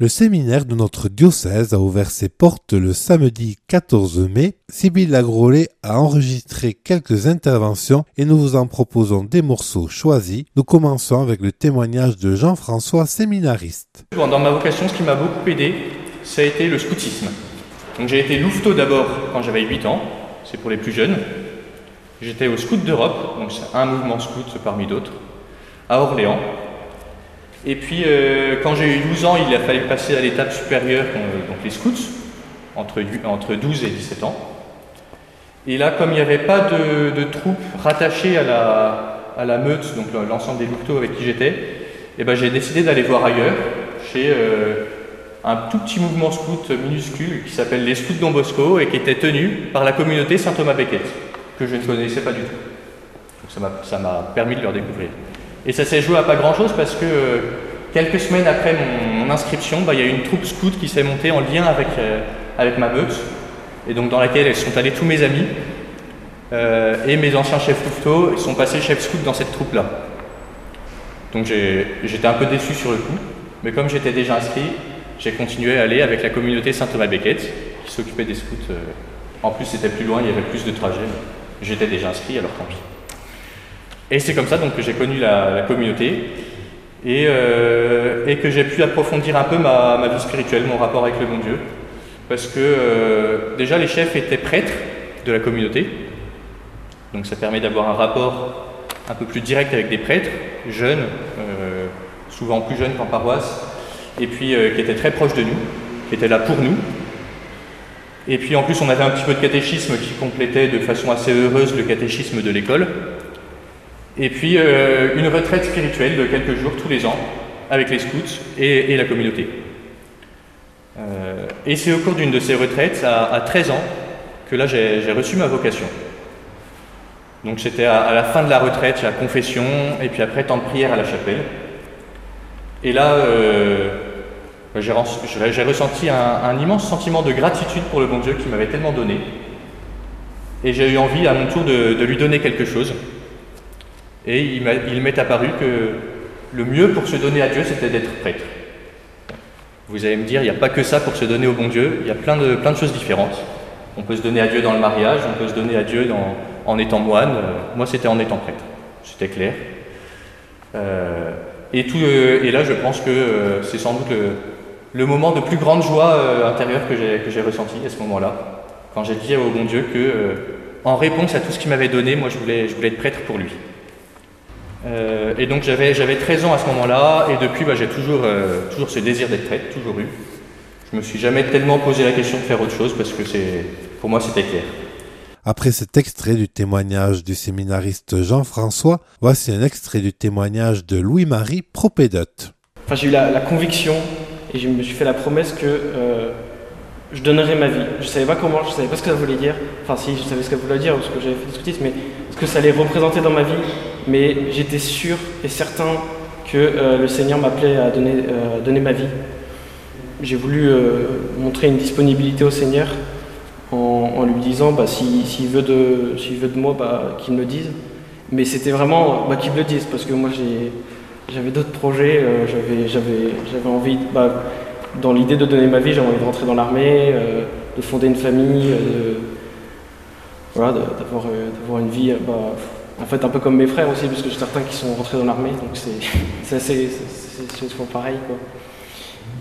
Le séminaire de notre diocèse a ouvert ses portes le samedi 14 mai. Sybille Lagrolet a enregistré quelques interventions et nous vous en proposons des morceaux choisis. Nous commençons avec le témoignage de Jean-François, séminariste. Dans ma vocation, ce qui m'a beaucoup aidé, ça a été le scoutisme. J'ai été louveteau d'abord quand j'avais 8 ans, c'est pour les plus jeunes. J'étais au Scout d'Europe, donc c'est un mouvement scout parmi d'autres, à Orléans. Et puis, euh, quand j'ai eu 12 ans, il a fallu passer à l'étape supérieure, donc les scouts, entre, entre 12 et 17 ans. Et là, comme il n'y avait pas de, troupes rattachées à la, à la meute, donc l'ensemble des louveteaux avec qui j'étais, eh ben, j'ai décidé d'aller voir ailleurs, chez euh, un tout petit mouvement scout minuscule qui s'appelle les Scouts Don Bosco et qui était tenu par la communauté Saint-Thomas-Becket, que je ne connaissais pas du tout. Donc ça m'a permis de leur découvrir. Et ça s'est joué à pas grand-chose parce que euh, quelques semaines après mon, inscription, bah, il y a une troupe scout qui s'est montée en lien avec, euh, avec ma meute, et donc dans laquelle sont allés tous mes amis. Euh, et mes anciens chefs louveteaux sont passés chefs scout dans cette troupe-là. Donc j'étais un peu déçu sur le coup, mais comme j'étais déjà inscrit, j'ai continué à aller avec la communauté Saint-Thomas-Becket, qui s'occupait des scouts. en plus, c'était plus loin, il y avait plus de trajets. J'étais déjà inscrit, alors tant pis. Et c'est comme ça donc, que j'ai connu la, communauté euh, et, que j'ai pu approfondir un peu ma, vie spirituelle, mon rapport avec le bon Dieu. Parce que euh, déjà les chefs étaient prêtres de la communauté, donc ça permet d'avoir un rapport un peu plus direct avec des prêtres, jeunes, euh, souvent plus jeunes qu'en paroisse, et puis qui étaient très proches de nous, qui étaient là pour nous. Et puis en plus on avait un petit peu de catéchisme qui complétait de façon assez heureuse le catéchisme de l'école. Et puis euh, une retraite spirituelle de quelques jours tous les ans avec les scouts et, la communauté. Euh, et c'est au cours d'une de ces retraites, à, 13 ans, que là j'ai reçu ma vocation. Donc c'était à, la fin de la retraite, la confession, et puis après temps de prière à la chapelle. Et là, euh, j'ai ressenti un, immense sentiment de gratitude pour le bon Dieu qui m'avait tellement donné. Et j'ai eu envie à mon tour de lui donner quelque chose. Et il m'est apparu que le mieux pour se donner à Dieu, c'était d'être prêtre. Vous allez me dire, il n'y a pas que ça pour se donner au bon Dieu, il y a plein de, choses différentes. On peut se donner à Dieu dans le mariage, on peut se donner à Dieu en étant moine. Euh, moi, c'était en étant prêtre, c'était clair. Euh, euh, et là, je pense que c'est sans doute le, moment de plus grande joie intérieure que j'ai ressenti à ce moment-là, quand j'ai dit au bon Dieu que, en réponse à tout ce qu'il m'avait donné, moi, je voulais être prêtre pour lui. Euh, et donc j'avais, 13 ans à ce moment-là, et depuis bah, j'ai toujours, euh, toujours ce désir d'être prêtre, toujours eu. Je me suis jamais tellement posé la question de faire autre chose parce que c'est, pour moi c'était clair. Après cet extrait du témoignage du séminariste Jean-François, voici un extrait du témoignage de Louis-Marie Propédote. Enfin, j'ai eu la, conviction et je me suis fait la promesse que euh, je donnerais ma vie. Je ne savais pas comment, je ne savais pas ce que ça voulait dire. Enfin, si, je savais ce que ça voulait dire parce que j'avais fait des scoutisme, mais ce que ça allait représenter dans ma vie mais j'étais sûr et certain que euh, le Seigneur m'appelait à donner, euh, ma vie. J'ai voulu euh, montrer une disponibilité au Seigneur en, lui disant bah, s'il veut, de, veut de moi, bah, qu'il me dise. Mais c'était vraiment bah, qu'il me le dise, parce que moi j'avais d'autres projets, j'avais envie, dans l'idée de donner ma vie, j'avais envie de rentrer dans l'armée, de fonder une famille, d'avoir une vie. En fait, un peu comme mes frères aussi, parce que certains qui sont rentrés dans l'armée, donc c'est souvent pareil. Quoi.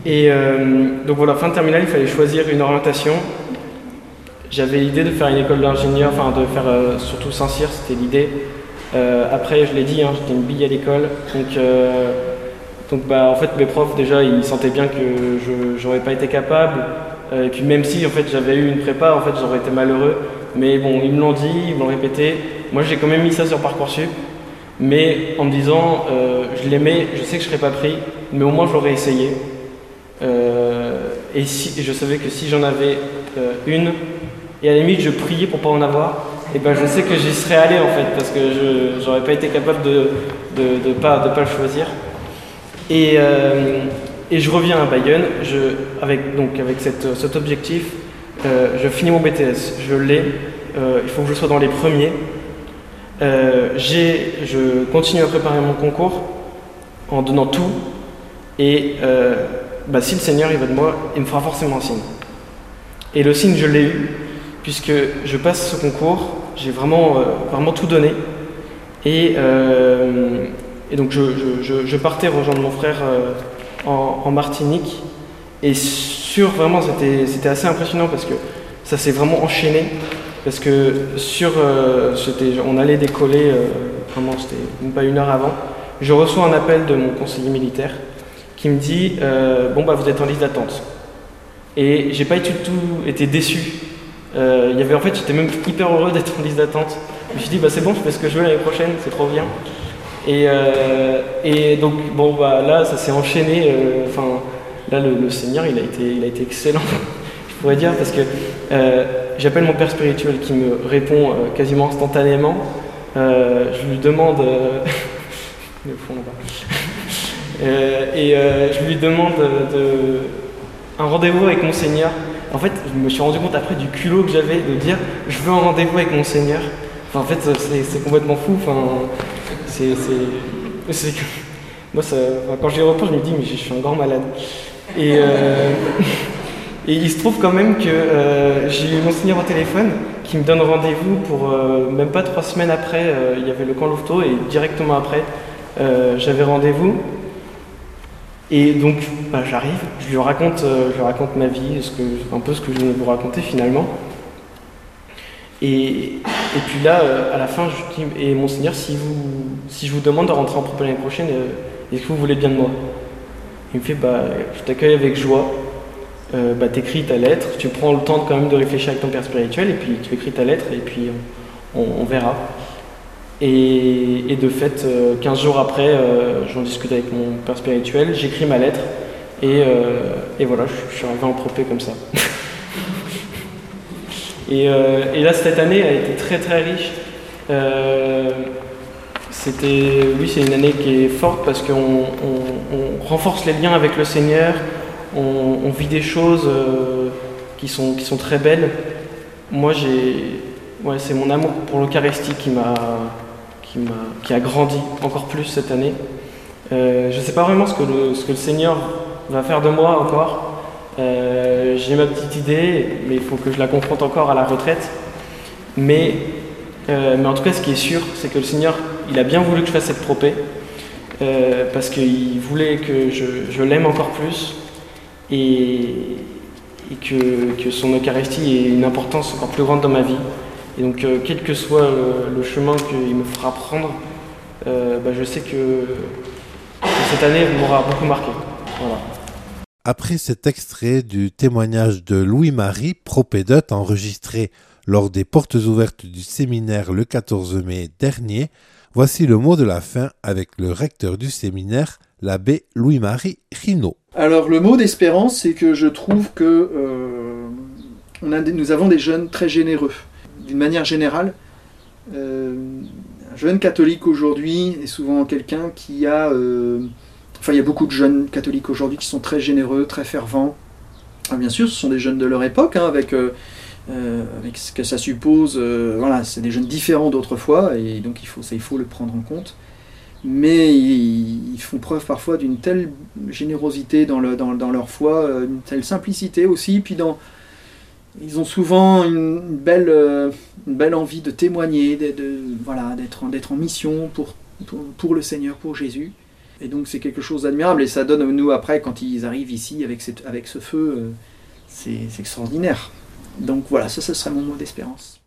Et euh, donc voilà, fin de terminale, il fallait choisir une orientation. J'avais l'idée de faire une école d'ingénieur, enfin de faire euh, surtout Saint-Cyr, c'était l'idée. Euh, après, je l'ai dit, hein, j'étais une bille à l'école, donc, donc bah, en fait mes profs déjà ils sentaient bien que je n'aurais pas été capable. et puis même si en fait j'avais eu une prépa, en fait j'aurais été malheureux. Mais bon, ils me l'ont dit, ils me l'ont répété. Moi, j'ai quand même mis ça sur Parcoursup, mais en me disant, euh, je l'aimais, je sais que je ne serais pas pris, mais au moins je l'aurais essayé. Euh, et, si, je savais que si j'en avais euh, une, et à la limite je priais pour pas en avoir, et eh ben je sais que j'y serais allé en fait, parce que je n'aurais pas été capable de ne pas, de pas le choisir. Et, et je reviens à Bayonne, je, avec, donc, avec cet objectif, je finis mon BTS, je l'ai, il faut que je sois dans les premiers. Euh, je continue à préparer mon concours en donnant tout. Et euh, bah, si le Seigneur il va de moi, il me fera forcément un signe. Et le signe, je l'ai eu, puisque je passe ce concours, j'ai vraiment, euh, vraiment tout donné. Et, donc je, partais rejoindre mon frère en, en, Martinique. Et sur, vraiment, c'était assez impressionnant parce que ça s'est vraiment enchaîné. Parce que sur, on allait décoller, vraiment, c'était même pas une heure avant. Je reçois un appel de mon conseiller militaire qui me dit Bon, bah, vous êtes en liste d'attente. Et j'ai pas du tout été déçu. Euh, y avait, en fait, j'étais même hyper heureux d'être en liste d'attente. Je me suis dit, bah, c'est bon, je fais ce que je veux l'année prochaine, c'est trop bien. Et, euh, donc, bon, bah, là, ça s'est enchaîné. Euh, enfin, là, le, Seigneur, il a été, il a été excellent, je pourrais dire, parce que j'appelle mon père spirituel qui me répond quasiment instantanément. je lui demande. fond et je lui demande de un rendez-vous avec mon Seigneur. En fait, je me suis rendu compte après du culot que j'avais de dire je veux un rendez-vous avec mon Seigneur. En fait, c'est complètement fou. Enfin, c'est. Moi, ça, quand j'y repense, je me dis mais je suis un grand malade. Euh, et il se trouve quand même que euh, j'ai eu mon Seigneur au téléphone qui me donne rendez-vous pour euh, même pas trois semaines après, il y avait le camp Louveteau et directement après, j'avais rendez-vous. Et donc, bah, j'arrive, je lui raconte, euh, je raconte ma vie, un peu ce que je viens de vous raconter finalement. Et, et puis là, euh, à la fin, je dis, et monseigneur, si, vous, si je vous demande de rentrer en propos l'année prochaine, euh, est-ce que vous voulez bien de moi? Il me fait, bah, je t'accueille avec joie. Bah, t'écris ta lettre, tu prends le temps quand même de réfléchir avec ton père spirituel, et puis tu écris ta lettre, et puis on, verra. Et, de fait, 15 euh, jours après, euh, j'en discute avec mon père spirituel, j'écris ma lettre, et, euh, voilà, je, suis arrivé en propé comme ça. et, là, cette année a été très très riche. c'était, oui, c'est une année qui est forte parce qu'on renforce les liens avec le Seigneur, on, vit des choses qui, sont, qui sont très belles. Moi, j'ai, ouais, c'est mon amour pour l'Eucharistie qui m'a qui, a, grandi encore plus cette année. Euh, je ne sais pas vraiment ce que, le, ce que le Seigneur va faire de moi encore. Euh, j'ai ma petite idée, mais il faut que je la confronte encore à la retraite. Mais, euh, mais en tout cas, ce qui est sûr, c'est que le Seigneur, il a bien voulu que je fasse cette propée, parce qu'il voulait que je, je l'aime encore plus et, que, son Eucharistie ait une importance encore plus grande dans ma vie. Et donc, euh, quel que soit le, chemin qu'il me fera prendre, euh, bah, je sais que, cette année m'aura beaucoup marqué. Après cet extrait du témoignage de Louis-Marie, propédote enregistré lors des portes ouvertes du séminaire le 14 mai dernier, voici le mot de la fin avec le recteur du séminaire, l'abbé Louis-Marie Rino. Alors le mot d'espérance, c'est que je trouve que euh, nous avons des jeunes très généreux d'une manière générale, euh, un jeune catholique aujourd'hui est souvent quelqu'un qui a... Euh, enfin, il y a beaucoup de jeunes catholiques aujourd'hui qui sont très généreux, très fervents. Ah, bien sûr, ce sont des jeunes de leur époque, hein, avec, avec ce que ça suppose. voilà, c'est des jeunes différents d'autrefois, et donc il faut, ça, il faut le prendre en compte. Mais ils, font preuve parfois d'une telle générosité dans, le, dans, dans, leur foi, une telle simplicité aussi, puis ils ont souvent une belle, euh, une belle envie de témoigner, d'être, en mission pour, le Seigneur, pour Jésus. Et donc c'est quelque chose d'admirable et ça donne nous après quand ils arrivent ici avec, ce feu, euh, c'est, extraordinaire. Donc voilà, ça, serait mon mot d'espérance.